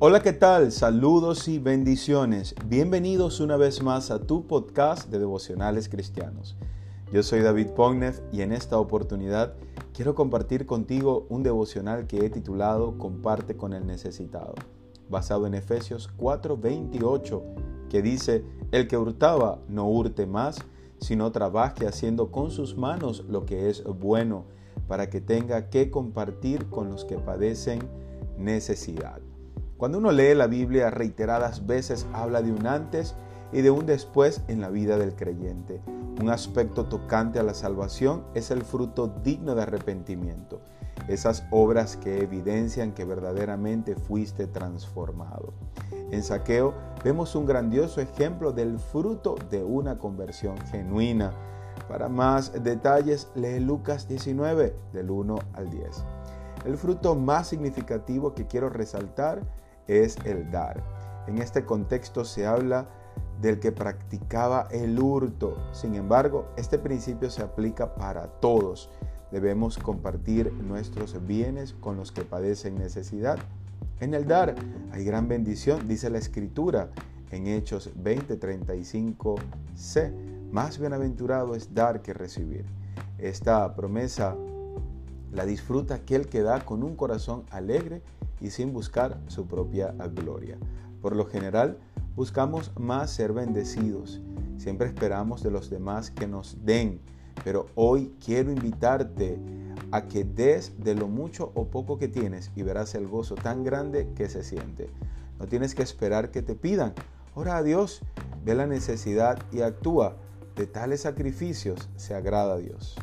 Hola, ¿qué tal? Saludos y bendiciones. Bienvenidos una vez más a tu podcast de devocionales cristianos. Yo soy David Pognev y en esta oportunidad quiero compartir contigo un devocional que he titulado Comparte con el necesitado, basado en Efesios 4:28, que dice, El que hurtaba no hurte más, sino trabaje haciendo con sus manos lo que es bueno, para que tenga que compartir con los que padecen necesidad. Cuando uno lee la Biblia reiteradas veces habla de un antes y de un después en la vida del creyente. Un aspecto tocante a la salvación es el fruto digno de arrepentimiento, esas obras que evidencian que verdaderamente fuiste transformado. En Saqueo vemos un grandioso ejemplo del fruto de una conversión genuina. Para más detalles, lee Lucas 19, del 1 al 10. El fruto más significativo que quiero resaltar es el dar. En este contexto se habla del que practicaba el hurto. Sin embargo, este principio se aplica para todos. Debemos compartir nuestros bienes con los que padecen necesidad. En el dar hay gran bendición, dice la escritura en Hechos 20:35c. Más bienaventurado es dar que recibir. Esta promesa la disfruta aquel que da con un corazón alegre y sin buscar su propia gloria. Por lo general, buscamos más ser bendecidos. Siempre esperamos de los demás que nos den. Pero hoy quiero invitarte a que des de lo mucho o poco que tienes y verás el gozo tan grande que se siente. No tienes que esperar que te pidan. Ora a Dios, ve la necesidad y actúa. De tales sacrificios se agrada a Dios.